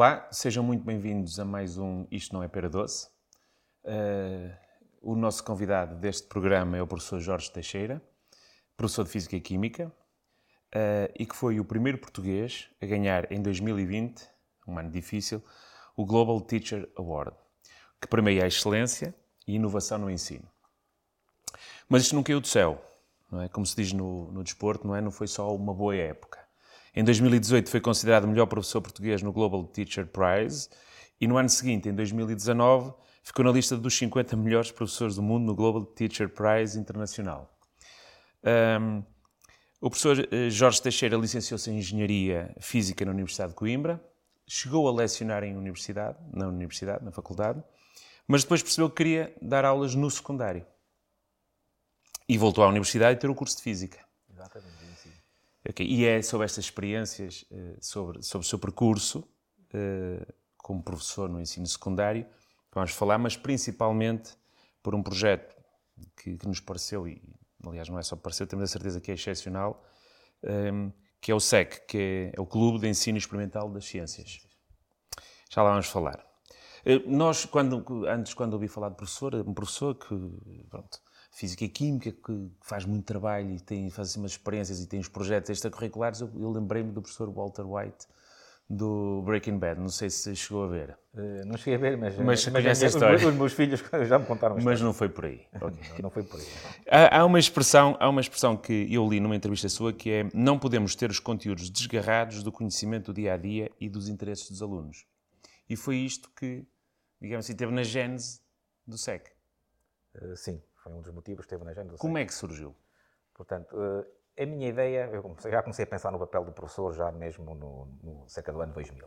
Olá, sejam muito bem-vindos a mais um Isto Não é Pera Doce. Uh, o nosso convidado deste programa é o professor Jorge Teixeira, professor de Física e Química, uh, e que foi o primeiro português a ganhar em 2020, um ano difícil, o Global Teacher Award, que premia a excelência e inovação no ensino. Mas isto não caiu do céu, não é? Como se diz no, no desporto, não é? Não foi só uma boa época. Em 2018 foi considerado o melhor professor português no Global Teacher Prize e no ano seguinte, em 2019, ficou na lista dos 50 melhores professores do mundo no Global Teacher Prize Internacional. Um, o professor eh, Jorge Teixeira licenciou-se em Engenharia Física na Universidade de Coimbra, chegou a lecionar em universidade, na universidade, na faculdade, mas depois percebeu que queria dar aulas no secundário. E voltou à universidade e ter o curso de Física. Exatamente. Okay. E é sobre estas experiências, eh, sobre, sobre o seu percurso eh, como professor no ensino secundário, que vamos falar, mas principalmente por um projeto que, que nos pareceu, e aliás não é só pareceu, temos a certeza que é excepcional, ehm, que é o SEC, que é, é o Clube de Ensino Experimental das Ciências. Já lá vamos falar. Eh, nós, quando, antes, quando ouvi falar de professor, um professor que, pronto, Física e Química, que faz muito trabalho e tem, faz assim, umas experiências e tem os projetos extracurriculares, eu, eu lembrei-me do professor Walter White, do Breaking Bad. Não sei se chegou a ver. Uh, não cheguei a ver, mas, mas, mas essa história. Os, meus filhos já me contaram Mas história. não foi por aí. Okay. não, não, foi por aí. Há, há, uma expressão, há uma expressão que eu li numa entrevista sua que é não podemos ter os conteúdos desgarrados do conhecimento do dia a dia e dos interesses dos alunos. E foi isto que, digamos assim, teve na gênese do SEC. Uh, sim foi um dos motivos que teve na agenda. Como é que surgiu? Portanto, eh, a minha ideia, eu já comecei a pensar no papel do professor já mesmo no, no cerca do ano 2000.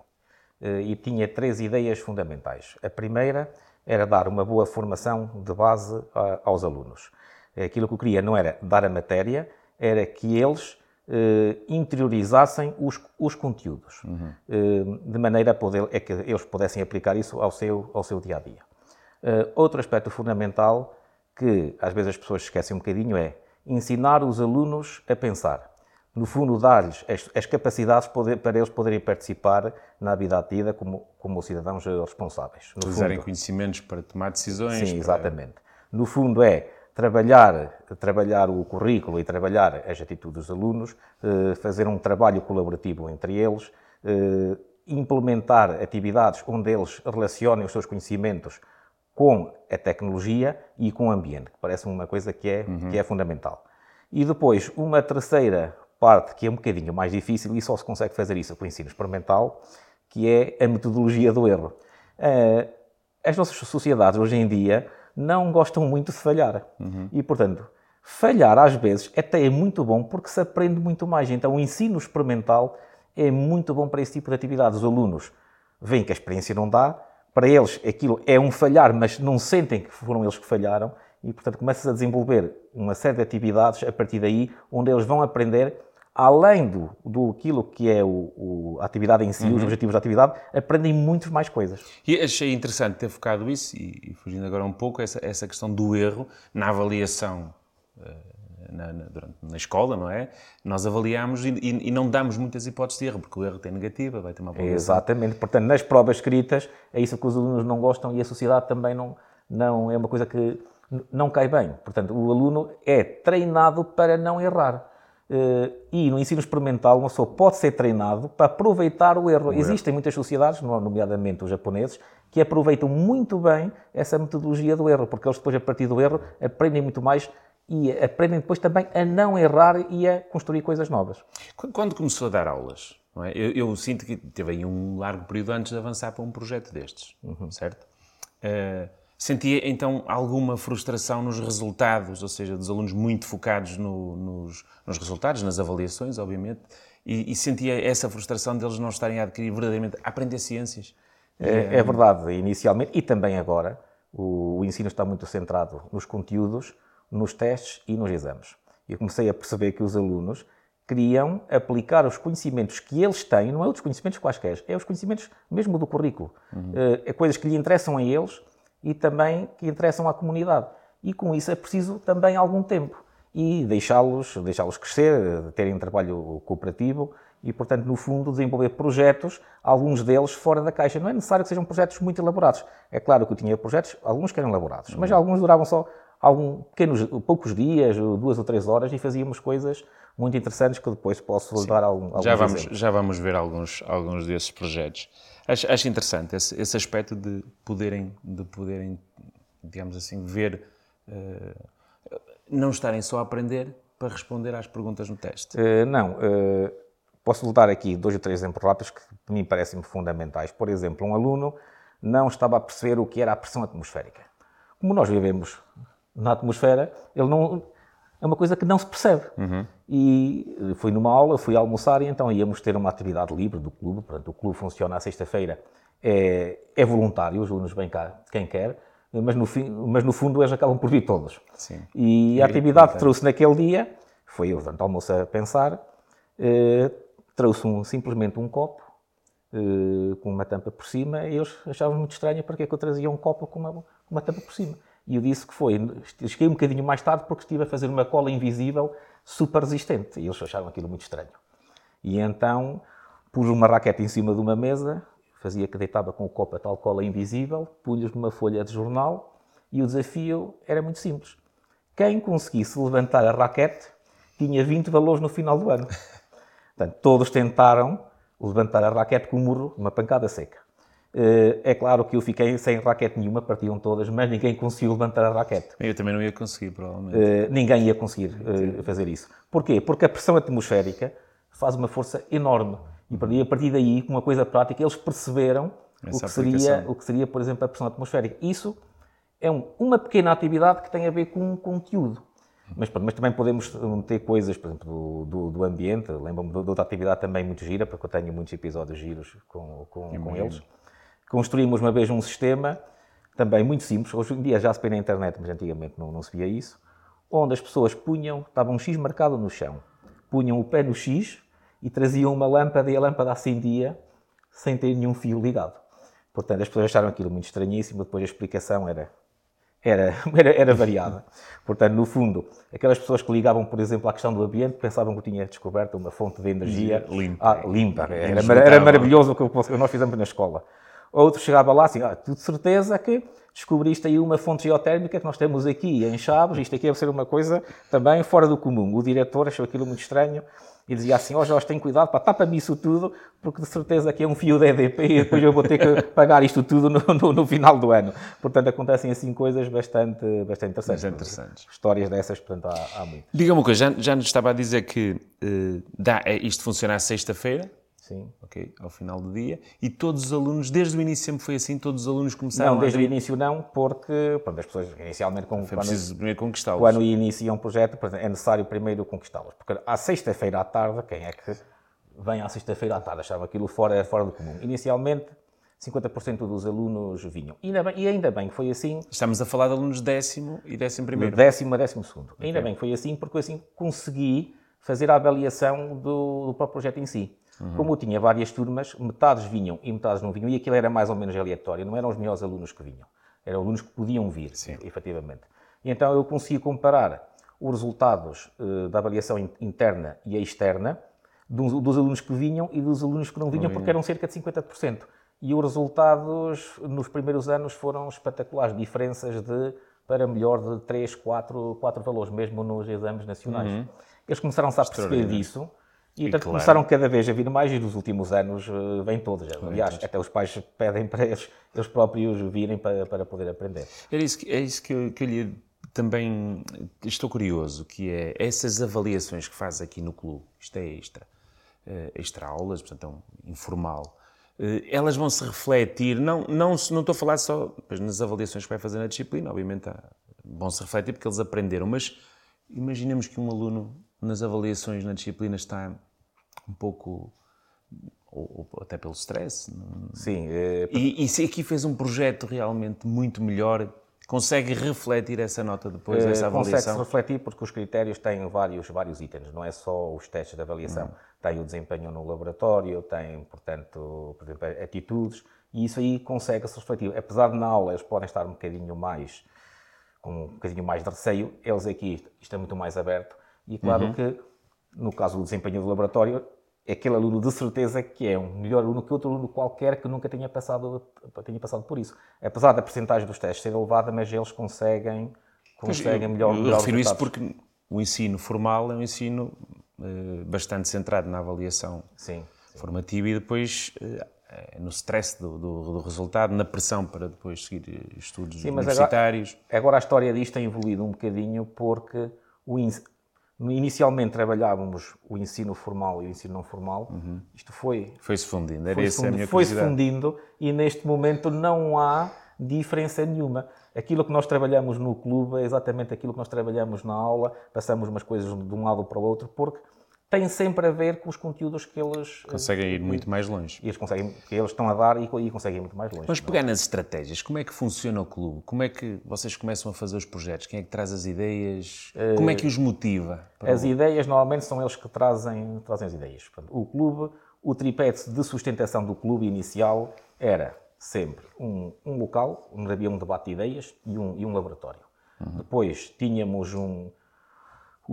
Eh, e tinha três ideias fundamentais. A primeira era dar uma boa formação de base aos alunos. Aquilo que eu queria não era dar a matéria, era que eles eh, interiorizassem os, os conteúdos, uhum. de maneira a, poder, é que eles pudessem aplicar isso ao seu, ao seu dia a dia. outro aspecto fundamental que às vezes as pessoas esquecem um bocadinho é ensinar os alunos a pensar. No fundo, dar-lhes as, as, capacidades poder, para eles poderem participar na vida ativa como, como cidadãos responsáveis. Utilizarem conhecimentos para tomar decisões. Sim, para... exatamente. No fundo, é trabalhar, trabalhar o currículo e trabalhar as atitudes dos alunos, eh, fazer um trabalho colaborativo entre eles, eh, implementar atividades onde eles relacionem os seus conhecimentos com a tecnologia e com o ambiente, que parece uma coisa que é, uhum. que é fundamental. E depois, uma terceira parte que é um bocadinho mais difícil e só se consegue fazer isso com o ensino experimental, que é a metodologia do erro. Uh, as nossas sociedades hoje em dia não gostam muito de falhar. Uhum. E, portanto, falhar às vezes até é muito bom porque se aprende muito mais. Então, o ensino experimental é muito bom para esse tipo de atividades. Os alunos veem que a experiência não dá, para eles aquilo é um falhar, mas não sentem que foram eles que falharam e, portanto, começas a desenvolver uma série de atividades a partir daí, onde eles vão aprender, além do, do aquilo que é o, o a atividade em si, uhum. os objetivos da atividade, aprendem muitas mais coisas. E achei interessante ter focado isso, e, e fugindo agora um pouco, essa, essa questão do erro na avaliação uh, na, na, durante, na escola, não é? Nós avaliamos e, e, e, não damos muitas hipóteses de erro, porque o erro tem negativa, vai ter uma avaliação. Exatamente. Portanto, nas provas escritas, é isso que os alunos não gostam e a sociedade também não, não é uma coisa que não cai bem. Portanto, o aluno é treinado para não errar. Eh, e no ensino experimental, uma pessoa pode ser treinado para aproveitar o erro. O Existem erro. muitas sociedades, nomeadamente os japoneses, que aproveitam muito bem essa metodologia do erro, porque eles depois, a partir do erro, aprendem muito mais e aprendem depois também a não errar e a construir coisas novas. Quando começou a dar aulas, é? eu, eu, sinto que teve aí um largo período antes de avançar para um projeto destes, uhum. certo? Uh, sentia então alguma frustração nos resultados, ou seja, dos alunos muito focados no, nos, nos, resultados, nas avaliações, obviamente, e, e, sentia essa frustração deles não estarem a adquirir verdadeiramente, a aprender ciências. É, é verdade, inicialmente, e também agora, o, o ensino está muito centrado nos conteúdos, nos testes e nos exames. E eu comecei a perceber que os alunos queriam aplicar os conhecimentos que eles têm, não é outros conhecimentos quaisquer, é os conhecimentos mesmo do currículo. Uhum. É coisas que lhe interessam a eles e também que interessam à comunidade. E com isso é preciso também algum tempo e deixá-los deixá crescer, terem um trabalho cooperativo e, portanto, no fundo, desenvolver projetos, alguns deles fora da caixa. Não é necessário que sejam projetos muito elaborados. É claro que eu tinha projetos, alguns que eram elaborados, mas alguns duravam só algum, pequenos, poucos dias, duas ou três horas, e fazíamos coisas muito interessantes que depois posso dar algum, alguns já vamos Já vamos ver alguns, alguns desses projetos. Acho, acho interessante esse, esse aspecto de poderem, de poderem, digamos assim, ver, uh, não estarem só a aprender para responder às perguntas no teste. Uh, não, uh, posso dar aqui dois ou três exemplos rápidos que para mim parecem fundamentais. Por exemplo, um aluno não estava a perceber o que era a pressão atmosférica. Como nós vivemos na atmosfera, ele não, é uma coisa que não se percebe. Uhum. E fui numa aula, fui almoçar e então íamos ter uma atividade livre do clube. Portanto, o clube funciona à sexta-feira, é, é, voluntário, os alunos vêm cá quem quer, mas no, fim, mas no fundo eles acabam por vir todos. Sim. E a atividade que trouxe naquele dia foi eu, durante o almoço, a pensar, eh, trouxe um, simplesmente um copo eh, com uma tampa por cima e eles achavam muito estranho porque é que eu trazia um copo com uma, uma tampa por cima. E eu disse que foi, cheguei um bocadinho mais tarde porque estive a fazer uma cola invisível super resistente. E eles acharam aquilo muito estranho. E então pus uma raquete em cima de uma mesa, fazia que deitava com o copo a tal cola invisível, punhos numa folha de jornal e o desafio era muito simples. Quem conseguisse levantar a raquete tinha 20 valores no final do ano. Portanto, todos tentaram levantar a raquete com o murro, uma pancada seca. Eh, é claro que eu fiquei sem raquete nenhuma, partiam todas, mas ninguém conseguiu levantar a raquete. Eu também não ia conseguir, provavelmente. Eh, ninguém ia conseguir eh, fazer isso. Porquê? Porque a pressão atmosférica faz uma força enorme. E a partir daí, com uma coisa prática, eles perceberam o que, seria, o que seria, por exemplo, a pressão atmosférica. Isso é um, uma pequena atividade que tem a ver com conteúdo. Mas, mas, também podemos meter coisas, por exemplo, do, do, do ambiente. Lembro-me de outra atividade também muito gira, porque eu tenho muitos episódios giros com, com, com eles construímos uma vez um sistema também muito simples, hoje em dia já se vê na internet, mas antigamente não, não se via isso, onde as pessoas punham, estava um X marcado no chão, punham o pé no X e traziam uma lâmpada e a lâmpada acendia sem ter nenhum fio ligado. Portanto, as pessoas acharam aquilo muito estranhíssimo, depois a explicação era, era, era, era variada. Portanto, no fundo, aquelas pessoas que ligavam, por exemplo, à questão do ambiente, pensavam que tinha descoberto uma fonte de energia limpa. Ah, limpa. Era, era maravilhoso o que nós fizemos na escola. Outro chegava lá assim, ah, tu de certeza que descobriste aí uma fonte geotérmica que nós temos aqui em Chaves, isto aqui deve ser uma coisa também fora do comum. O diretor achou aquilo muito estranho e dizia assim, ó oh, Jorge, tem cuidado, pá, tapa-me isso tudo, porque de certeza que é um fio de EDP e depois eu vou ter que pagar isto tudo no, no, no final do ano. Portanto, acontecem assim coisas bastante, bastante interessantes. Bastante interessantes. Histórias dessas, portanto, há, há muito. Diga-me uma coisa, já, já nos estava a dizer que uh, dá, é, isto funciona à sexta-feira, Sim. Ok? Ao final do dia. E todos os alunos, desde o início sempre foi assim, todos os alunos começaram Não, desde a... o início não, porque pronto, as pessoas inicialmente... Com, foi preciso primeiro conquistá-los. Quando iniciam um projeto, é necessário primeiro conquistá-los. Porque à sexta-feira à tarde, quem é que vem à sexta-feira à tarde? Achava aquilo fora, fora do comum. Inicialmente, 50% dos alunos vinham. E ainda, bem, e ainda bem que foi assim. Estamos a falar de alunos décimo e décimo primeiro. Décimo a décimo segundo. Okay. Ainda bem que foi assim, porque assim consegui fazer a avaliação do, do próprio projeto em si. Uhum. Como eu tinha várias turmas, metades vinham e metades não vinham, e aquilo era mais ou menos aleatório, não eram os melhores alunos que vinham, eram alunos que podiam vir, Sim. efetivamente. E então eu consegui comparar os resultados uh, da avaliação interna e externa dos, dos, alunos que vinham e dos alunos que não vinham, porque eram cerca de 50%. E os resultados nos primeiros anos foram espetaculares, diferenças de para melhor de 3, 4, 4 valores, mesmo nos exames nacionais. Uhum. Eles começaram-se a perceber disso e, portanto, claro. começaram cada vez a vir mais e nos últimos anos uh, vêm todos. Aliás, até os pais pedem para eles, eles próprios virem para, para poder aprender. É isso que, é isso que, eu, que eu lhe também estou curioso, que é essas avaliações que faz aqui no clube, isto é extra, uh, extra aulas, portanto, é um informal, uh, elas vão se refletir, não, não, não estou a falar só nas avaliações que vai fazer na disciplina, obviamente vão se refletir porque eles aprenderam, mas imaginemos que um aluno nas avaliações na disciplina está um pouco ou, ou até pelo stress. Sim. É... E, e se aqui fez um projeto realmente muito melhor, consegue refletir essa nota depois, essa avaliação? Consegue-se refletir porque os critérios têm vários, vários itens, não é só os testes de avaliação. Hum. Tem o desempenho no laboratório, tem, portanto, por exemplo, atitudes, e isso aí consegue-se refletir. Apesar de na aula eles podem estar um bocadinho mais, com um bocadinho mais de receio, eles aqui, isto é muito mais aberto, e claro uhum. que, no caso do desempenho do laboratório, aquele aluno de certeza que é um melhor aluno que outro aluno qualquer que nunca tenha passado, tenha passado por isso. Apesar da percentagem dos testes ser elevada, mas eles conseguem, conseguem eu, melhor, eu melhor refiro isso porque o ensino formal é um ensino eh, bastante centrado na avaliação Sim, formativa e depois eh, no stress do, do- do resultado, na pressão para depois seguir eh, estudos Sim, mas universitários. Agora a história disto tem evoluído um bocadinho porque o inicialmente trabalhávamos o ensino formal e o ensino não formal. Isto foi Foi-se fundindo, era foi-se essa a minha fundi- foi-se fundindo e neste momento não há diferença nenhuma. Aquilo que nós trabalhamos no clube é exatamente aquilo que nós trabalhamos na aula, passamos umas coisas de um lado para o outro, porque tem sempre a ver com os conteúdos que eles, Conseguem ir muito mais longe. e eles, conseguem, que eles estão a dar e, e conseguem ir muito mais longe. Mas pegar nas estratégias, como é que funciona o clube? Como é que vocês começam a fazer os projetos? Quem é que traz as ideias? Como é que os motiva? As ideias, normalmente, são eles que trazem, trazem as ideias. O clube, o tripé de sustentação do clube inicial era sempre um, um local onde havia um debate de ideias e um, e um laboratório. Depois tínhamos um,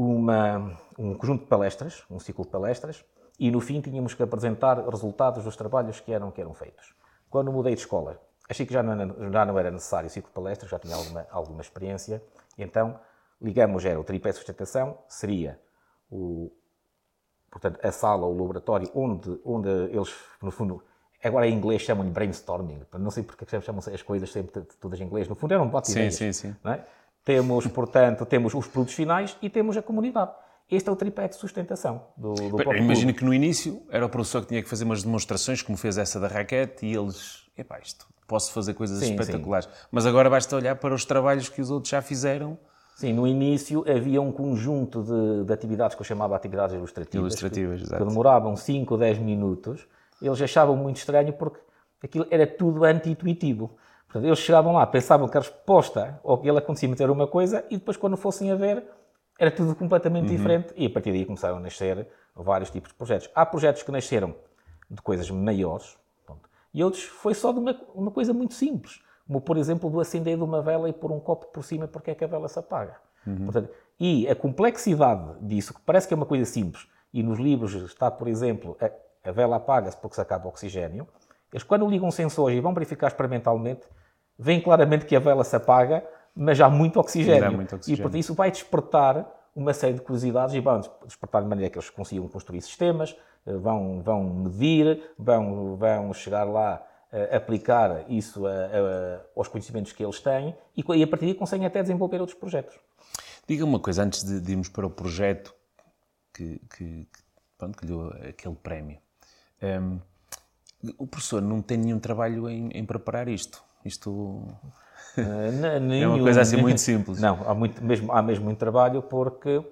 uma, um conjunto de palestras, um ciclo de palestras, e no fim tínhamos que apresentar resultados dos trabalhos que eram, que eram feitos. Quando mudei de escola, achei que já não, era- já não era necessário o ciclo de palestras, já tinha alguma, alguma experiência, e então ligamos, era o tripé de sustentação, seria o, portanto, a sala ou o laboratório onde, onde eles, no fundo, agora em inglês chamam-lhe brainstorming, não sei porque é chamam as coisas sempre todas em inglês, no fundo era um debate de Sim, ideias. sim, sim. não é? Temos, portanto, temos os produtos finais e temos a comunidade. Este é o tripé de sustentação do, do Bem, próprio Imagino clube. que no início era o professor que tinha que fazer umas demonstrações, como fez essa da raquete, e eles, epá, isto, posso fazer coisas Sim, espetaculares. Mas agora basta olhar para os trabalhos que os outros já fizeram. Sim, no início havia um conjunto de, de atividades que eu chamava atividades ilustrativas. Ilustrativas, que, que demoravam 5 ou 10 minutos. Eles achavam muito estranho porque aquilo era tudo anti-intuitivo. Portanto, eles chegavam lá, pensavam que a resposta ou que ele acontecimento era uma coisa e depois, quando fossem a ver, era tudo completamente Uhum. diferente. E a partir daí começaram a nascer vários tipos de projetos. Há projetos que nasceram de coisas maiores pronto, e outros foi só de uma, uma coisa muito simples. Como, por exemplo, do acender de uma vela e pôr um copo por cima porque é que a vela se apaga. Portanto, e a complexidade disso, que parece que é uma coisa simples, e nos livros está, por exemplo, a, a vela apaga-se porque se acaba o oxigênio, eles quando ligam sensores e vão verificar experimentalmente, veem claramente que a vela se apaga, mas há muito oxigênio. Há muito oxigênio. E portanto, isso vai despertar uma série de curiosidades e vão despertar de maneira que eles consigam construir sistemas, eh, vão, vão medir, vão, vão chegar lá a aplicar isso a- a- aos conhecimentos que eles têm e, e a partir daí conseguem até desenvolver outros projetos. Diga uma coisa, antes de, de irmos para o projeto que, que, que, pronto, que lhe deu aquele prémio. Hum, o professor não tem nenhum trabalho em, em preparar isto. Isto é uma coisa assim muito simples. Não, há, muito, mesmo, há mesmo muito trabalho porque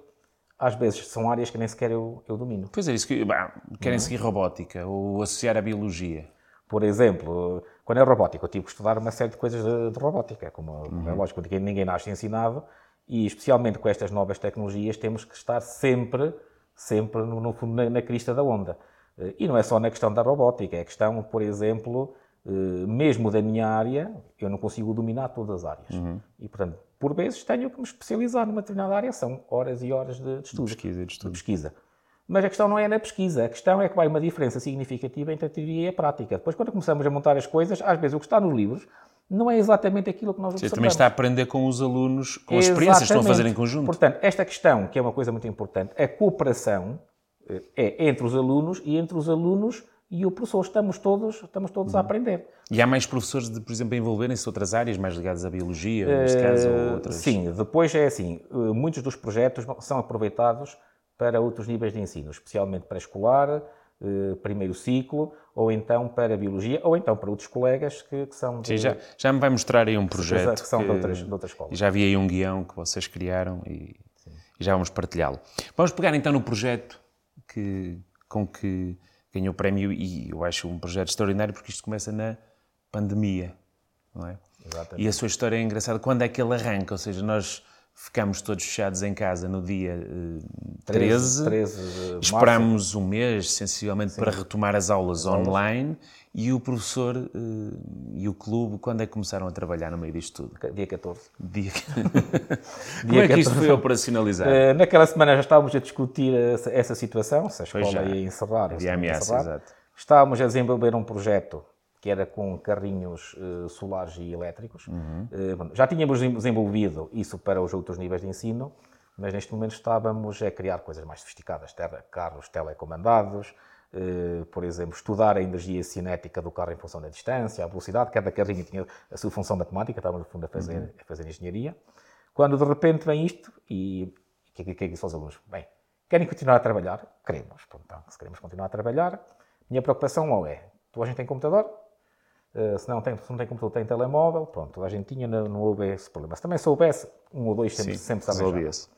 às vezes são áreas que nem sequer eu, eu domino. Pois é, isso que bah, Uhum. querem seguir robótica ou associar à biologia. Por exemplo, quando é robótica, eu tive que estudar uma série de coisas de, de robótica, como, como é lógico, ninguém, ninguém nasce ensinado, e especialmente com estas novas tecnologias temos que estar sempre, sempre no, no fundo, na, na crista da onda. Eh, E não é só na questão da robótica, é questão, por exemplo, eh, mesmo da minha área, eu não consigo dominar todas as áreas. E, portanto, por vezes tenho que me especializar numa determinada área, são horas e horas de, de estudo Pesquisa e de estudo. pesquisa. Mas a questão não é na pesquisa, a questão é que vai uma diferença significativa entre a teoria e a prática. Depois, quando começamos a montar as coisas, às vezes o que está nos livros não é exatamente aquilo que nós Você observamos. também está a aprender com os alunos, com as experiências que estão a fazer em Exatamente. conjunto. Portanto, esta questão, que é uma coisa muito importante, a cooperação é entre os alunos e entre os alunos e o professor. Estamos todos, estamos todos Uhum. a aprender. E há mais professores, de, por exemplo, a envolverem-se em outras áreas, mais ligadas à biologia, neste caso, ou outras. Eh, Sim, depois é assim, eh, muitos dos projetos são aproveitados para outros níveis de ensino, especialmente pré-escolar, eh, primeiro ciclo, ou então para biologia, ou então para outros colegas que, que são de, Sim, já, já me vai mostrar aí um projeto. que são de outras, de outras escolas. Já vi aí um guião que vocês criaram e, e já vamos partilhá-lo. Vamos pegar então no projeto que, com que ganhou o prémio e eu acho um projeto extraordinário porque isto começa na pandemia, não é? Exatamente. E a sua história é engraçada. Quando é que ele arranca? Ou seja, nós ficámos todos fechados em casa no dia uh, 13. 13, 13 de março. Esperámos um mês, sensivelmente, para retomar as aulas online. E o professor uh, e o clube, quando é que começaram a trabalhar no meio disto tudo? Dia 14. Dia... Como é que isto foi operacionalizado? Uh, naquela semana já estávamos a discutir essa, essa situação, se a escola já. ia encerrar. Havia ameaça, exato. Estávamos a desenvolver um projeto que era com carrinhos uh, solares e elétricos. Uhum. Uh, já tínhamos desenvolvido isso para os outros níveis de ensino, mas neste momento estávamos a criar coisas mais sofisticadas, terra, carros telecomandados, por exemplo, estudar a energia cinética do carro em função da distância, a velocidade, cada carrinho tinha a sua função matemática, estávamos no fundo a fazer, uhum. a fazer engenharia. Quando de repente vem isto, e o que, que, que é que disse aos alunos? Bem, querem continuar a trabalhar? Queremos. Então, se queremos continuar a trabalhar, minha preocupação ou é, toda a gente tem computador, uh, se, não tem, se não tem computador, tem telemóvel, pronto, toda a gente tinha, não, não houve esse problema. Se também soubesse, um ou dois sempre, Sim, sempre se resolvia-se.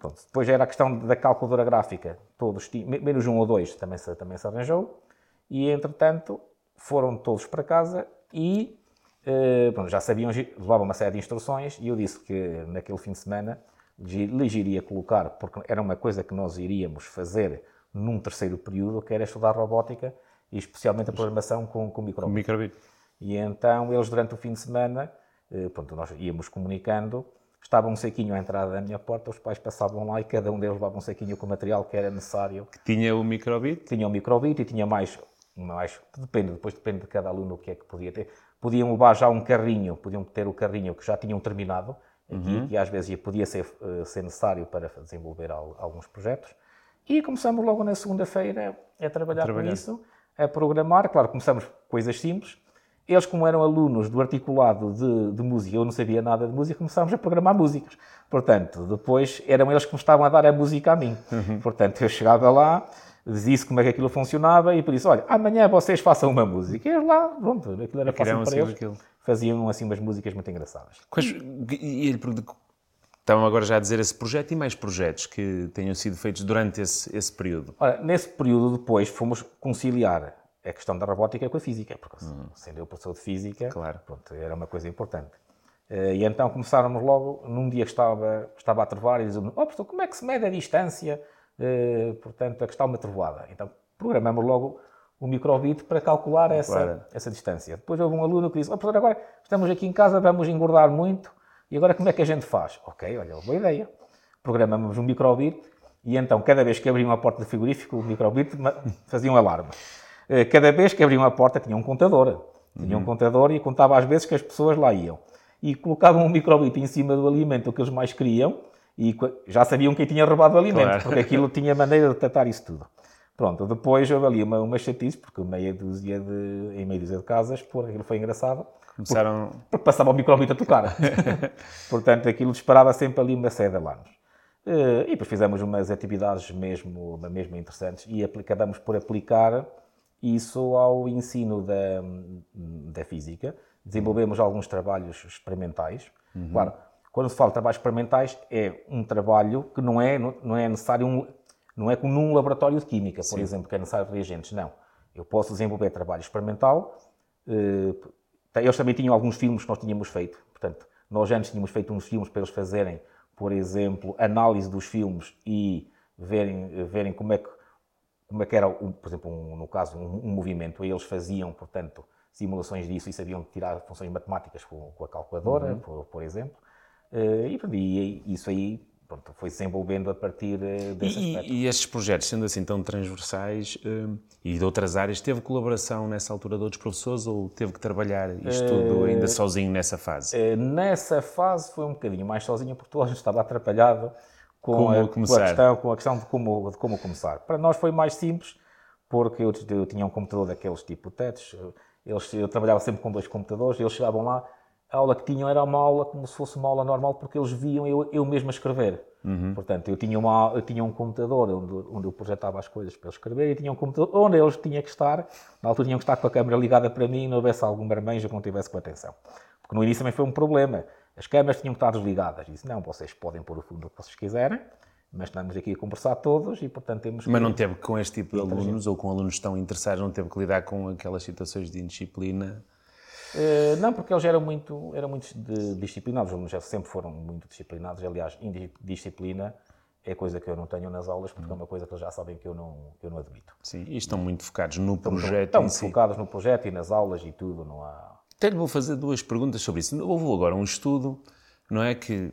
Pronto. Depois era a questão da calculadora gráfica, todos menos um ou dois também se, também se arranjou, e entretanto foram todos para casa e uh, pronto, já sabiam, levavam uma série de instruções, e eu disse que naquele fim de semana lhes iria colocar, porque era uma coisa que nós iríamos fazer num terceiro período, que era estudar robótica e especialmente a programação com, com microbit. microbit. E então eles durante o fim de semana, eh, pronto, nós íamos comunicando, estava um saquinho à entrada da minha porta, os pais passavam lá e cada um deles levava um saquinho com o material que era necessário. Que tinha o microbit? Tinha o microbit e tinha mais, mais, depende, depois depende de cada aluno o que é que podia ter. Podiam levar já um carrinho, podiam ter o carrinho que já tinham terminado, uhum. que às vezes podia ser, ser necessário para desenvolver alguns projetos. E começamos logo na segunda-feira a trabalhar, a trabalhar com isso, a programar. Claro, começamos coisas simples. Eles, como eram alunos do articulado de, de música, eu não sabia nada de música, começámos a programar músicas. Portanto, depois eram eles que me estavam a dar a música a mim. Uhum. Portanto, eu chegava lá, dizia como é que aquilo funcionava e por isso, olha, amanhã vocês façam uma música. E eles lá, pronto, aquilo era fácil para eles. Aquilo. Faziam assim umas músicas muito engraçadas. Quais, e ele Estavam agora já a dizer esse projeto e mais projetos que tenham sido feitos durante esse, esse período. Ora, nesse período depois fomos conciliar a questão da robótica com a física, porque hum. sendo eu professor de física, claro. pronto, era uma coisa importante. E então começámos logo, num dia que estava, estava a trovar, e dizia oh professor, como é que se mede a distância, portanto, a que está uma trovoada? Então programamos logo o microbit para calcular essa, claro. essa distância. Depois houve um aluno que disse, oh professor, agora estamos aqui em casa, vamos engordar muito, e agora como é que a gente faz? Ok, olha, boa ideia. Programamos um microbit e então cada vez que abriam a porta do frigorífico, o microbit fazia um alarme. Cada vez que abriam a porta tinha um contador. Tinha um contador e contava às vezes que as pessoas lá iam. E colocavam um microbit em cima do alimento que eles mais queriam e já sabiam quem tinha roubado o alimento, claro. porque aquilo tinha maneira de tratar isso tudo. Pronto, depois houve ali uma, uma chatice, porque meia dúzia de, em meia dúzia de casas, por aquilo foi engraçado. Começaram... Porque, porque passava o microbito a tocar. Portanto, aquilo disparava sempre ali uma série de alarmes. E depois fizemos umas atividades mesmo, mesmo interessantes e acabamos por aplicar isso ao ensino da, da física. Desenvolvemos alguns trabalhos experimentais. Uhum. Claro, quando se fala de trabalhos experimentais, é um trabalho que não é, não é necessário, um, não é como num laboratório de química, por Sim. exemplo, que é necessário reagentes. Não. Eu posso desenvolver trabalho experimental. Eles também tinham alguns filmes que nós tínhamos feito. Portanto, nós antes tínhamos feito uns filmes para eles fazerem, por exemplo, análise dos filmes e verem, verem como é que como é que era, por exemplo, um, no caso, um, um, movimento. Eles faziam, portanto, simulações disso e sabiam tirar funções matemáticas com, com a calculadora, uhum. por, por, exemplo. Uh, e, e, isso aí pronto, foi se desenvolvendo a partir uh, desse e, aspecto. E estes projetos, sendo assim tão transversais uh, e de outras áreas, teve colaboração nessa altura de outros professores ou teve que trabalhar isto tudo ainda sozinho nessa fase? nessa fase foi um bocadinho mais sozinho porque gente estava atrapalhado com, a, com, a, questão, com a questão de como, de como começar. Para nós foi mais simples, porque eu, eu tinha um computador daqueles tipo TETs, eles, eu trabalhava sempre com dois computadores, eles chegavam lá, a aula que tinham era uma aula como se fosse uma aula normal, porque eles viam eu, eu mesmo a escrever. Uhum. Portanto, eu tinha, uma, eu tinha um computador onde, onde eu projetava as coisas para eles escrever e tinha um computador onde eles tinham que estar, na altura tinham que estar com a câmera ligada para mim e não houvesse algum marmanjo que não tivesse com atenção. Porque no início também foi um problema. As câmeras tinham que estar desligadas. Disse, não, vocês podem pôr o fundo que vocês quiserem, mas estamos aqui a conversar todos e, portanto, temos que... Mas não teve com este tipo de alunos, ou com alunos tão interessados, não teve que lidar com aquelas situações de indisciplina? Uh, não, porque eles eram muito, eram muito disciplinados, os alunos já sempre foram muito disciplinados. Aliás, indisciplina é coisa que eu não tenho nas aulas, porque é uma coisa que eles já sabem que eu não, eu não admito. Sim, e estão muito focados no projeto. Estão muito si. focados no projeto e nas aulas e tudo, não há. Até vou fazer duas perguntas sobre isso. Houve agora um estudo, não é que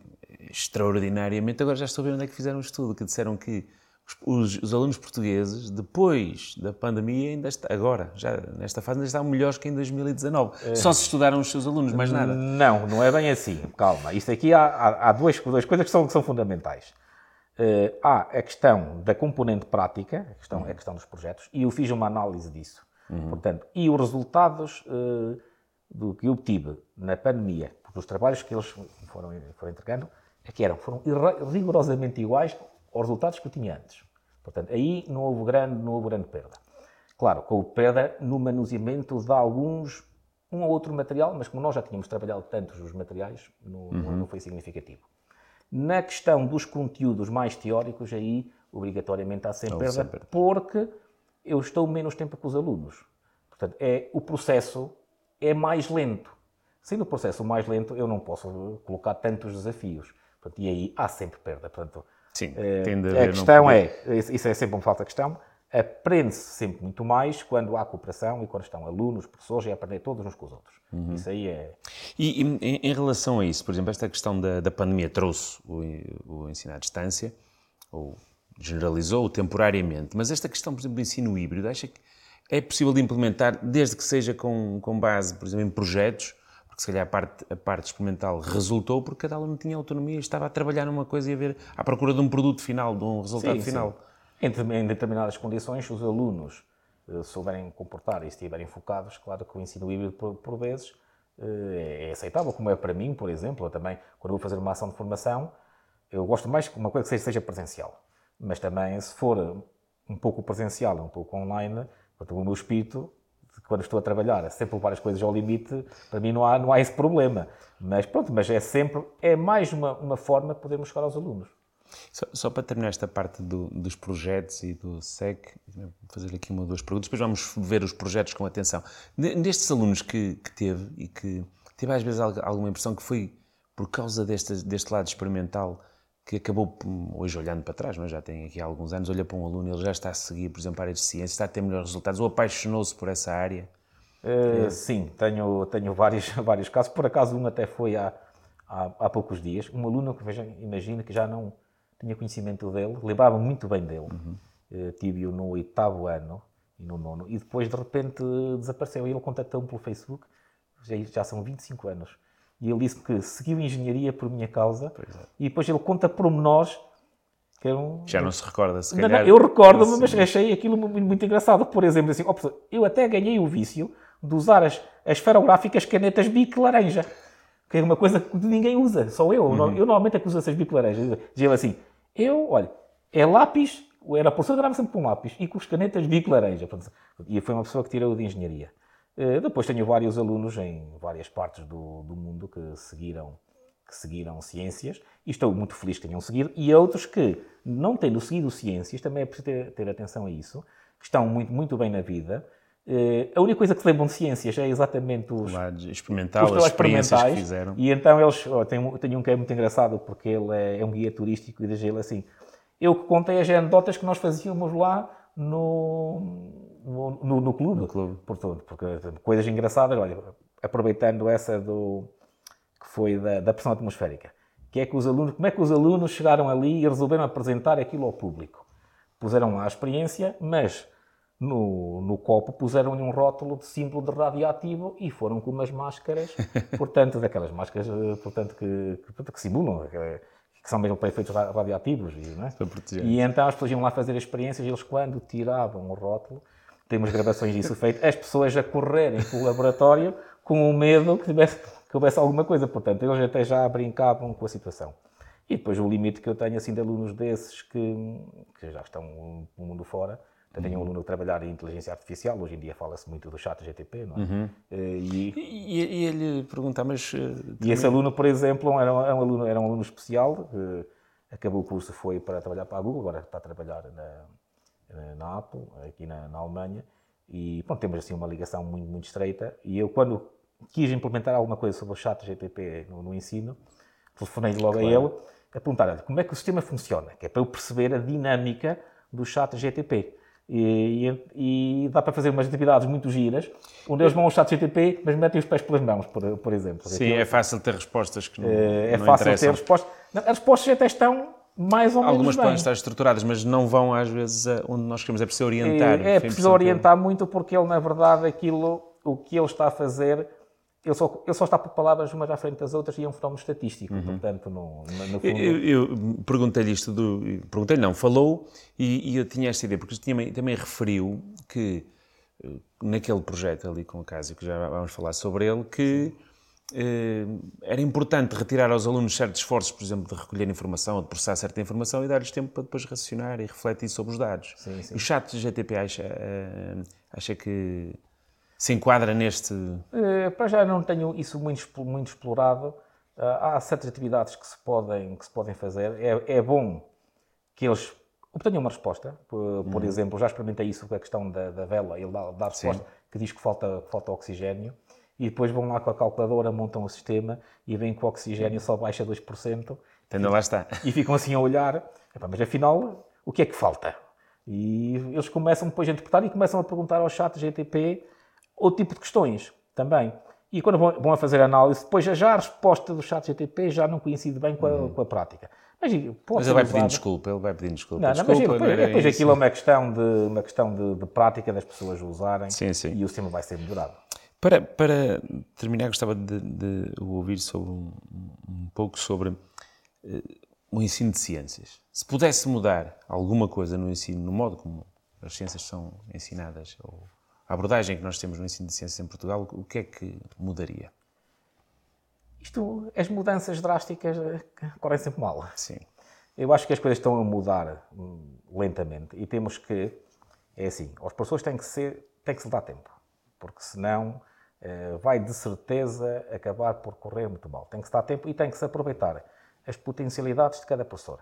extraordinariamente, agora já estou a ver onde é que fizeram um estudo, que disseram que os, os, alunos portugueses, depois da pandemia, ainda está, agora, já nesta fase, ainda estão melhores que em 2019. É. Só se estudaram os seus alunos, mais nada. Não, não é bem assim. Calma. Isto aqui há, há, há duas, duas coisas que são, que são fundamentais. Uh, há a questão da componente prática, a questão, uhum. a questão dos projetos, e eu fiz uma análise disso. Uhum. Portanto, e os resultados uh, do que obtive na pandemia, dos trabalhos que eles foram, foram entregando, é que eram, foram rigorosamente iguais aos resultados que eu tinha antes. Portanto, aí não houve grande, não houve grande perda. Claro, com perda no manuseamento de alguns, um ou outro material, mas como nós já tínhamos trabalhado tantos os materiais, não, uhum. não foi significativo. Na questão dos conteúdos mais teóricos, aí obrigatoriamente há sempre perda, sempre. porque eu estou menos tempo com os alunos. Portanto, é, o processo é mais lento. Sendo o processo mais lento, eu não posso colocar tantos desafios. Portanto, e aí há sempre perda. Portanto, Sim, eh, tende a, a questão é, isso é sempre uma falta de questão, aprende-se sempre muito mais quando há cooperação e quando estão alunos, professores, e aprender todos uns com os outros. Uhum. Isso aí é... E, e, em relação a isso, por exemplo, esta questão da, da pandemia trouxe o, o ensino à distância, ou generalizou temporariamente, mas esta questão, por exemplo, do ensino híbrido, acha que é possível de implementar, desde que seja com, com base, por exemplo, em projetos, porque se calhar a parte, a parte experimental resultou porque cada aluno tinha autonomia estava a trabalhar numa coisa e a ver à procura de um produto final, de um resultado sim, final. Sim. Em, em determinadas condições, os alunos uh, souberem comportar e estiverem focados, claro que o ensino híbrido, por, por vezes, uh, é, é aceitável, como é para mim, por exemplo. Eu também, quando vou fazer uma ação de formação, eu gosto mais que uma coisa que seja presencial. Mas também, se for um pouco presencial, um pouco online, o meu espírito quando estou a trabalhar, é sempre levar as coisas ao limite, para mim não há, não há esse problema. Mas pronto, mas é sempre, é mais uma, uma forma de podermos chegar aos alunos. Só, só para terminar esta parte do, dos projetos e do SEC, vou fazer aqui uma ou duas perguntas, depois vamos ver os projetos com atenção. Nestes alunos que, que teve e que teve às vezes alguma impressão que foi por causa deste, deste lado experimental que acabou, hoje olhando para trás, mas já tem aqui alguns anos, olha para um aluno, ele já está a seguir, por exemplo, a área de ciência, está a ter melhores resultados, ou apaixonou-se por essa área? Uh, sim, tenho, tenho vários, vários casos. Por acaso, um até foi há, há, há poucos dias. Um aluno que, imagina, que já não tinha conhecimento dele, lembrava muito bem dele. Uhum. Uh, Tive-o no oitavo ano e no nono, e depois, de repente, desapareceu. E ele contactou-me pelo Facebook, já, já são 25 anos e ele disse que seguiu engenharia por minha causa. É. E depois ele conta pormenores que eram... Já não se recorda, se calhar. Não, eu recordo-me, mas achei aquilo muito, engraçado. Por exemplo, assim, oh, eu até ganhei o vício de usar as, as esferográficas canetas bico laranja. Que é uma coisa que ninguém usa, só eu. Uhum. Eu normalmente é que uso essas bico laranjas. Dizia assim, eu, olha, é lápis, era a professora dava sempre com um lápis, e com as canetas bico laranja. E foi uma pessoa que tirou de engenharia. Eh, depois tenho vários alunos em várias partes do, do mundo que seguiram, que seguiram ciências e estou muito feliz que tenham seguido, e outros que, não tendo seguido ciências, também é preciso ter, ter atenção a isso, que estão muito, muito bem na vida. Uh, a única coisa que se lembram de ciências é exatamente os, experimental, os as experiências que fizeram. E então eles, oh, tem um que é muito engraçado, porque ele é, é um guia turístico e diz ele assim, eu que contei as anedotas que nós fazíamos lá no, no, no, no clube. No clube. Portanto, porque coisas engraçadas, olha, aproveitando essa do que foi da, da pressão atmosférica, que é que os alunos, como é que os alunos chegaram ali e resolveram apresentar aquilo ao público? Puseram lá a experiência, mas no, no copo puseram-lhe um rótulo de símbolo de radioativo e foram com umas máscaras, portanto, daquelas máscaras eh, portanto, que, que, que simulam, que, são mesmo para efeitos radioativos. E, é? e então as pessoas iam lá fazer experiências e eles, quando tiravam o rótulo, temos gravações disso feito, as pessoas a correrem pelo laboratório com o medo que, tivesse, que houvesse alguma coisa. Portanto, eles até já brincavam com a situação. E depois o limite que eu tenho assim de alunos desses que, que já estão no mundo fora, eu tenho um aluno a trabalhar em inteligência artificial, hoje em dia fala-se muito do chat GTP, não é? Uhum. Eh, e, e, e, ele pergunta, mas... Uh, e esse aluno, por exemplo, era um, era um, aluno, era um aluno especial, acabou o curso, foi para trabalhar para a Google, agora está a trabalhar na, eh, na Apple, aqui na, na, Alemanha, e pronto, temos assim uma ligação muito, muito estreita. E eu, quando quis implementar alguma coisa sobre o chat GTP no, no ensino, telefonei logo claro. a ele a perguntar como é que o sistema funciona, que é para eu perceber a dinâmica do chat GTP. E, e, e, dá para fazer umas atividades muito giras, onde eles vão ao chat GTP, mas metem os pés pelas mãos, por, por exemplo. Sim, é fácil ter respostas que não É, é não fácil interessam. ter respostas. As respostas até estão mais ou menos Algumas bem. podem estar estruturadas, mas não vão às vezes onde nós queremos, é preciso orientar. É, é preciso orientar muito porque ele, na verdade, aquilo, o que ele está a fazer ele só, ele só está por palavras umas à frente das outras e é um fenómeno estatístico, Uhum. portanto, no, no fundo... Eu, eu perguntei-lhe isto, do, perguntei-lhe não, falou e, e, eu tinha esta ideia, porque também, também referiu que eh, naquele projeto ali com o Cásio, que já vamos falar sobre ele, que eh, era importante retirar aos alunos certos esforços, por exemplo, de recolher informação ou de processar certa informação e dar-lhes tempo para depois racionar e refletir sobre os dados. Sim, sim. O chat GTP acha, eh, acha que se enquadra neste... Eh, para já não tenho isso muito, muito explorado. Uh, há certas atividades que se podem, que se podem fazer. É, é bom que eles obtenham uma resposta. Por, por Uhum. exemplo, já experimentei isso com a questão da, da vela, ele dá, dá a resposta Sim. que diz que falta, que falta oxigênio. E depois vão lá com a calculadora, montam o sistema e veem que o oxigênio só baixa 2%. Ainda lá está. e ficam assim a olhar, "Epá, mas afinal, o que é que falta? E eles começam depois a interpretar e começam a perguntar ao chat GTP outro tipo de questões também. E quando vão, a fazer análise, depois já- a resposta do chat GTP já não coincide bem com a, com a prática. Mas, Uhum. Mas ele vai pedindo desculpa, ele vai pedindo desculpa. Não, não, mas desculpa, depois, era depois isso. aquilo é uma questão, de, uma questão de, de prática das pessoas usarem Sim, sim. e o sistema vai ser melhorado. Para, para terminar, gostava de, de ouvir sobre um, um pouco sobre eh, o ensino de ciências. Se pudesse mudar alguma coisa no ensino, no modo como as ciências são ensinadas, ou a abordagem que nós temos no ensino de ciências em Portugal, o que é que mudaria? Isto, as mudanças drásticas eh, correm sempre mal. Sim. Eu acho que as coisas estão a mudar hum, lentamente e temos que, é assim, as pessoas têm que, ser, têm que se dar tempo, porque senão eh, vai de certeza acabar por correr muito mal. Tem que se dar tempo e tem que se aproveitar as potencialidades de cada professor.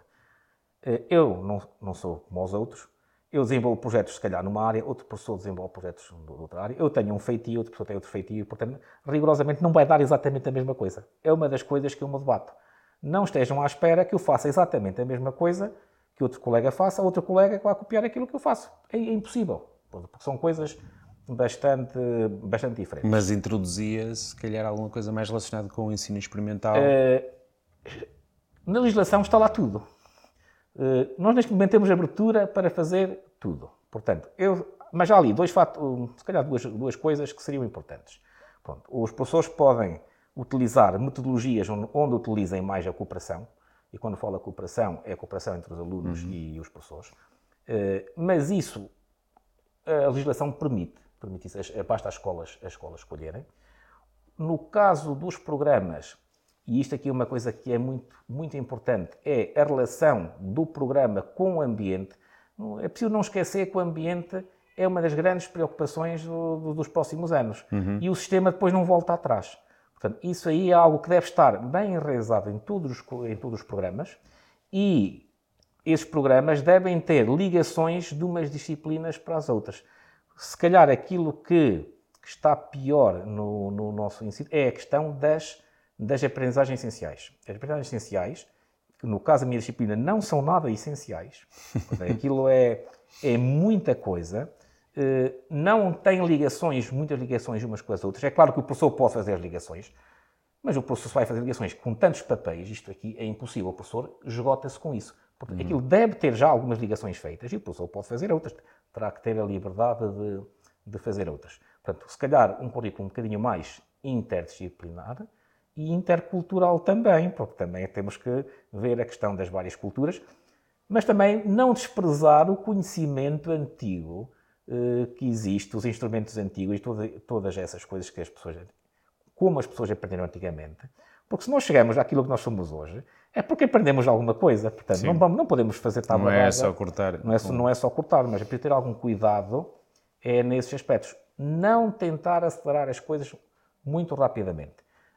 Eh, eu não, não sou como os outros, eu desenvolvo projetos, se calhar, numa área, outro professor desenvolve projetos de outra área, eu tenho um feitio, outro professor tem outro feitio, portanto, rigorosamente não vai dar exatamente a mesma coisa. É uma das coisas que eu me debato. Não estejam à espera que eu faça exatamente a mesma coisa que outro colega faça, outro colega que vai copiar aquilo que eu faço. É, é impossível, porque são coisas bastante, bastante diferentes. Mas introduzia, se calhar, alguma coisa mais relacionada com o ensino experimental. Eh, Na legislação está lá tudo. Eh, nós neste momento temos abertura para fazer tudo. Portanto, eu, mas já ali dois fatos, se calhar duas, duas coisas que seriam importantes. Pronto, os professores podem utilizar metodologias onde, onde utilizem mais a cooperação, e quando falo a cooperação, é a cooperação entre os alunos e os professores, Eh, mas isso a legislação permite, permite isso, As- basta as escolas, as escolas escolherem. No caso dos programas, e isto aqui é uma coisa que é muito, muito importante, é a relação do programa com o ambiente. É preciso não esquecer que o ambiente é uma das grandes preocupações do- do- dos próximos anos. E o sistema depois não volta atrás. Portanto, isso aí é algo que deve estar bem enraizado em todos os, em todos os programas e esses programas devem ter ligações de umas disciplinas para as outras. Se calhar aquilo que, que está pior no, no nosso ensino é a questão das, das aprendizagens essenciais. As aprendizagens essenciais, que no caso da minha disciplina não são nada essenciais, aquilo é, é muita coisa, eh, não tem ligações, muitas ligações umas com as outras. É claro que o professor pode fazer as ligações, mas o professor vai fazer ligações com tantos papéis, isto aqui é impossível. O professor esgota-se com isso. Portanto, aquilo deve ter já algumas ligações feitas e o professor pode fazer outras. Terá que ter a liberdade de, de fazer outras. Portanto, se calhar um currículo um bocadinho mais interdisciplinar e intercultural também, porque também temos que ver a questão das várias culturas, mas também não desprezar o conhecimento antigo eh, que existe, os instrumentos antigos e toda- todas essas coisas que as pessoas como as pessoas aprenderam antigamente. Porque se nós chegamos àquilo que nós somos hoje, é porque aprendemos alguma coisa. Portanto, não, vamos, não podemos fazer tábua não é só cortar. Não é, só- não é só cortar, mas é preciso ter algum cuidado é nesses aspectos. Não tentar acelerar as coisas muito rapidamente.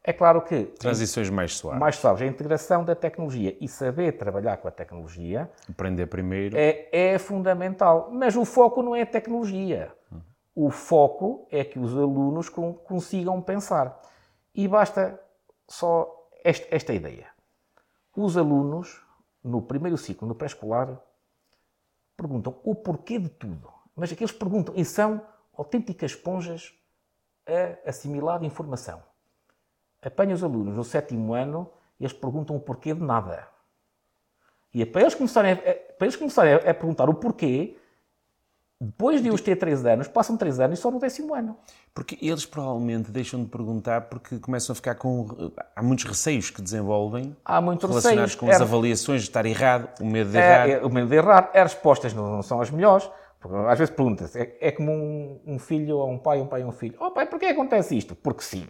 É claro que Transições mais suaves. mais sabes, a integração da tecnologia e saber trabalhar com a tecnologia Aprender primeiro. é, é fundamental. Mas o foco não é a tecnologia. o foco é que os alunos consigam pensar. E basta só esta, esta ideia. Os alunos, no primeiro ciclo, no pré-escolar, perguntam o porquê de tudo. Mas aqueles perguntam e são autênticas esponjas a assimilar informação. Apanha os alunos no sétimo ano e eles perguntam o porquê de nada. E é para eles começarem a, para eles começarem a perguntar o porquê, depois de os ter 3 anos, passam 3 anos e só no décimo ano. Porque eles provavelmente deixam de perguntar porque começam a ficar com. Há muitos receios que desenvolvem. Há muitos relacionados receios. com as avaliações, de estar errado, o medo de é, errar. É, o medo de errar. As respostas não, não são as melhores. Porque às vezes pergunta-se, é, é, como um, um, filho ou um pai, um pai ou um filho. Oh pai, porquê acontece isto? Porque sim.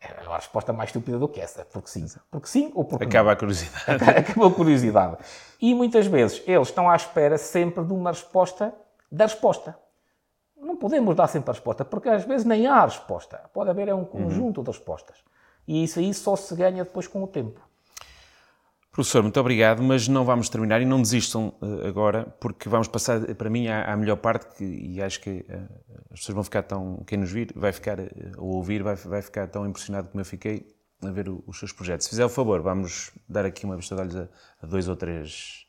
É a resposta mais estúpida do que essa. Porque sim. Porque sim ou porque Acaba não. a curiosidade. Acaba a curiosidade. E muitas vezes eles estão à espera sempre de uma resposta da resposta. Não podemos dar sempre a resposta, porque às vezes nem há resposta. Pode haver é um conjunto uhum. de respostas. E isso aí só se ganha depois com o tempo. Professor, muito obrigado, mas não vamos terminar e não desistam uh, agora, porque vamos passar, para mim, à, à melhor parte, que, e acho que uh, as pessoas vão ficar tão, quem nos vir, vai ficar, uh, ou ouvir, vai, vai ficar tão impressionado como eu fiquei a ver o, os seus projetos. Se fizer o favor, vamos dar aqui uma vista de olhos a, a dois ou três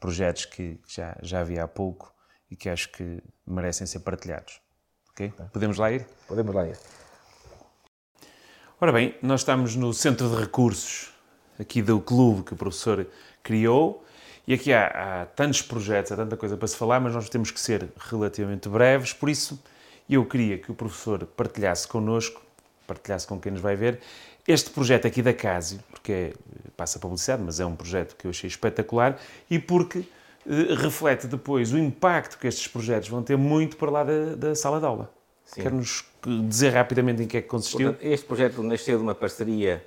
projetos que já, já havia há pouco e que acho que merecem ser partilhados. Podemos lá ir? Podemos lá ir. Ora bem, nós estamos no Centro de Recursos aqui do clube que o professor criou. E aqui há, há, tantos projetos, há tanta coisa para se falar, mas nós temos que ser relativamente breves. Por isso, eu queria que o professor partilhasse connosco, partilhasse com quem nos vai ver, este projeto aqui da Casio, porque é, passa publicidade, mas é um projeto que eu achei espetacular e porque eh, reflete depois o impacto que estes projetos vão ter muito para lá da, da sala de aula. Quer-nos dizer rapidamente em que é que consistiu? Este projeto nasceu de uma parceria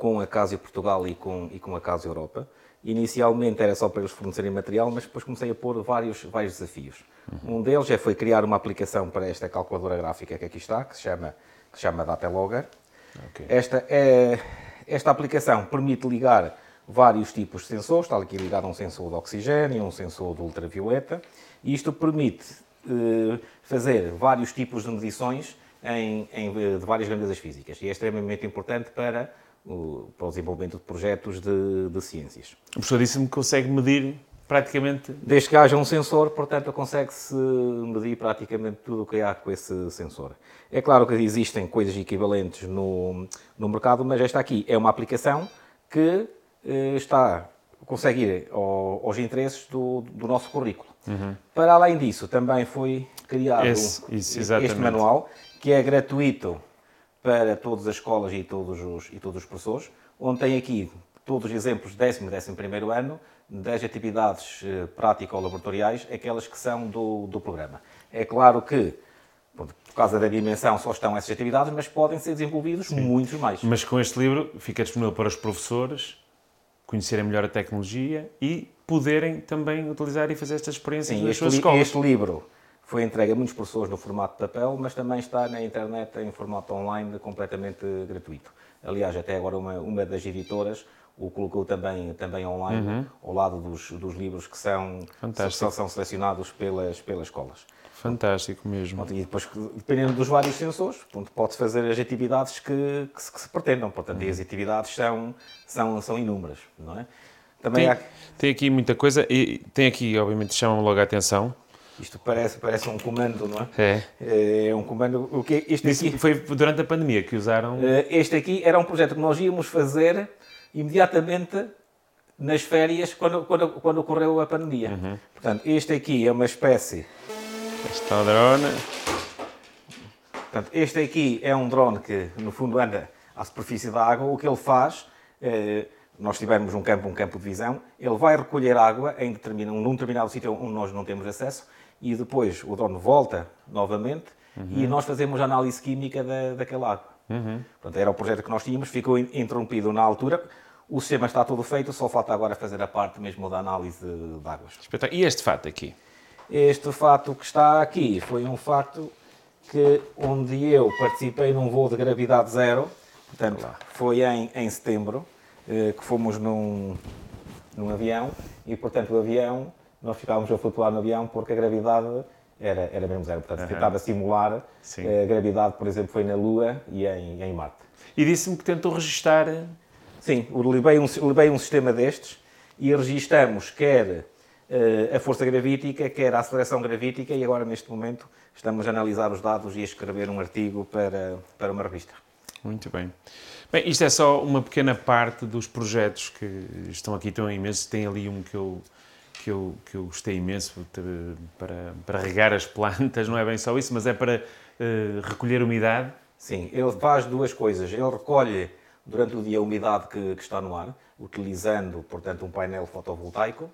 com a Casio Portugal e com, e com a Casio Europa. Inicialmente era só para eles fornecerem material, mas depois comecei a pôr vários, vários desafios. Uhum. Um deles é foi criar uma aplicação para esta calculadora gráfica que aqui está, que se chama, que se chama Datalogger. Okay. Esta, é, esta aplicação permite ligar vários tipos de sensores, está aqui ligado a um sensor de oxigênio, um sensor de ultravioleta, e isto permite eh, fazer vários tipos de medições em, em, de várias grandezas físicas, e é extremamente importante para o, para o desenvolvimento de projetos de, de ciências. O professor disse-me que consegue medir praticamente... Desde que haja um sensor, portanto, consegue-se medir praticamente tudo o que há com esse sensor. É claro que existem coisas equivalentes no, no mercado, mas esta aqui é uma aplicação que eh, está, consegue ir ao, aos interesses do, do nosso currículo. Uhum. Para além disso, também foi criado Esse, isso, este manual, que é gratuito para todas as escolas e todos os, e todos os professores, onde tem aqui todos os exemplos décimo e décimo primeiro ano das atividades eh, prático-laboratoriais, aquelas que são do, do programa. É claro que, por causa da dimensão, só estão essas atividades, mas podem ser desenvolvidos Sim. muitos mais. Mas com este livro fica disponível para os professores conhecerem melhor a tecnologia e poderem também utilizar e fazer estas experiências Sim, nas suas escolas. Este livro foi entregue a muitas pessoas no formato de papel, mas também está na internet em formato online completamente gratuito. Aliás, até agora uma, uma das editoras o colocou também, também online, uhum. ao lado dos, dos livros que são, são, são selecionados pelas, pelas escolas. Fantástico mesmo. E depois, dependendo dos vários sensores, pode-se fazer as atividades que, que, se, que se pretendam. Portanto, uhum. as atividades são, são, são inúmeras, não é? Também tem, há... tem aqui muita coisa e tem aqui, obviamente, chama-me logo a atenção, isto parece, parece um comando, não é? É. É um comando. O que este aqui, foi durante a pandemia que usaram. Eh, este aqui era um projeto que nós íamos fazer imediatamente nas férias quando, quando, quando ocorreu a pandemia. Uhum. Portanto, este aqui é uma espécie. Este é o drone. Portanto, este aqui é um drone que, no fundo, anda à superfície da água. O que ele faz. Eh, nós tivermos um campo, um campo de visão, ele vai recolher água em determinado, num determinado sítio onde nós não temos acesso e depois o dono volta novamente uhum. e nós fazemos a análise química da, daquela água. Uhum. Portanto, era o projeto que nós tínhamos, ficou interrompido na altura. O sistema está todo feito, só falta agora fazer a parte mesmo da análise de, de águas. E este fato aqui? Este fato que está aqui foi um facto que onde eu participei num voo de gravidade zero, portanto, Olá. foi em, em setembro, eh, que fomos num, num avião e, portanto, o avião nós ficávamos a flutuar no avião porque a gravidade era, era mesmo zero. Portanto, tentava simular Sim. a gravidade, por exemplo, foi na Lua e em, em Marte. E disse-me que tentou registar. Sim, levei um, levei um sistema destes e registamos quer eh, a força gravítica, quer a aceleração gravítica e agora, neste momento, estamos a analisar os dados e a escrever um artigo para, para uma revista. Muito bem. Bem, isto é só uma pequena parte dos projetos que estão aqui tão imensos. Tem ali um que eu, que eu, que eu gostei imenso para, para regar as plantas, não é bem só isso, mas é para uh, recolher umidade. Sim, ele faz duas coisas. Ele recolhe durante o dia a umidade que, que está no ar, utilizando, portanto, um painel fotovoltaico.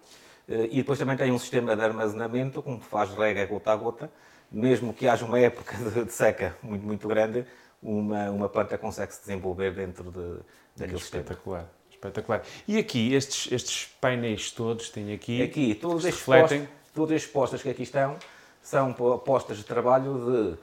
Eh, e depois também tem um sistema de armazenamento, como faz rega gota a gota. Mesmo que haja uma época de seca muito, muito grande, uma, uma planta consegue se desenvolver dentro de, daquele espetacular, sistema. Espetacular. E aqui, estes, estes painéis todos têm aqui. Aqui, refletem... todas as postas que aqui estão são postas de trabalho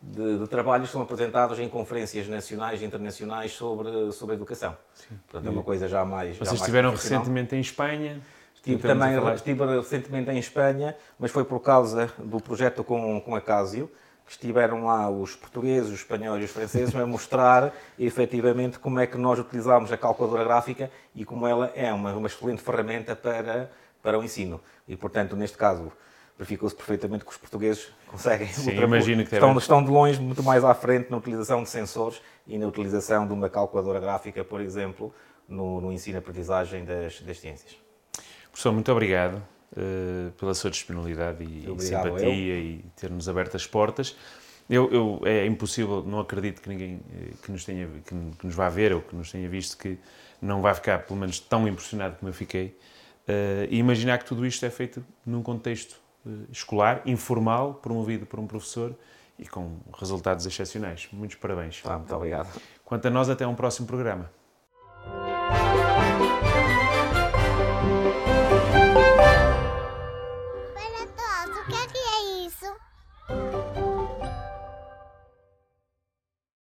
de, de, de, trabalhos que são apresentados em conferências nacionais e internacionais sobre, sobre educação. Sim. Portanto, é uma coisa já mais. Vocês já estiveram recentemente em Espanha. Estive também estive recentemente em Espanha, mas foi por causa do projeto com, com a Casio estiveram lá os portugueses, os espanhóis e os franceses a mostrar efetivamente como é que nós utilizamos a calculadora gráfica e como ela é uma, uma excelente ferramenta para, para o ensino. E, portanto, neste caso, verificou-se perfeitamente que os portugueses conseguem. Sim, imagino que estão, estão de longe muito mais à frente na utilização de sensores e na utilização de uma calculadora gráfica, por exemplo, no, no ensino e aprendizagem das, das ciências. Professor, muito obrigado. Uh, pela sua disponibilidade e, simpatia eu. e ter-nos aberto as portas. Eu, eu, é impossível, não acredito que ninguém eh, que nos, tenha, que, que, nos vá ver ou que nos tenha visto que não vai ficar, pelo menos, tão impressionado como eu fiquei. Uh, e imaginar que tudo isto é feito num contexto uh, escolar, informal, promovido por um professor e com resultados excepcionais. Muitos parabéns. Ah, muito obrigado. Quanto a nós, até um próximo programa.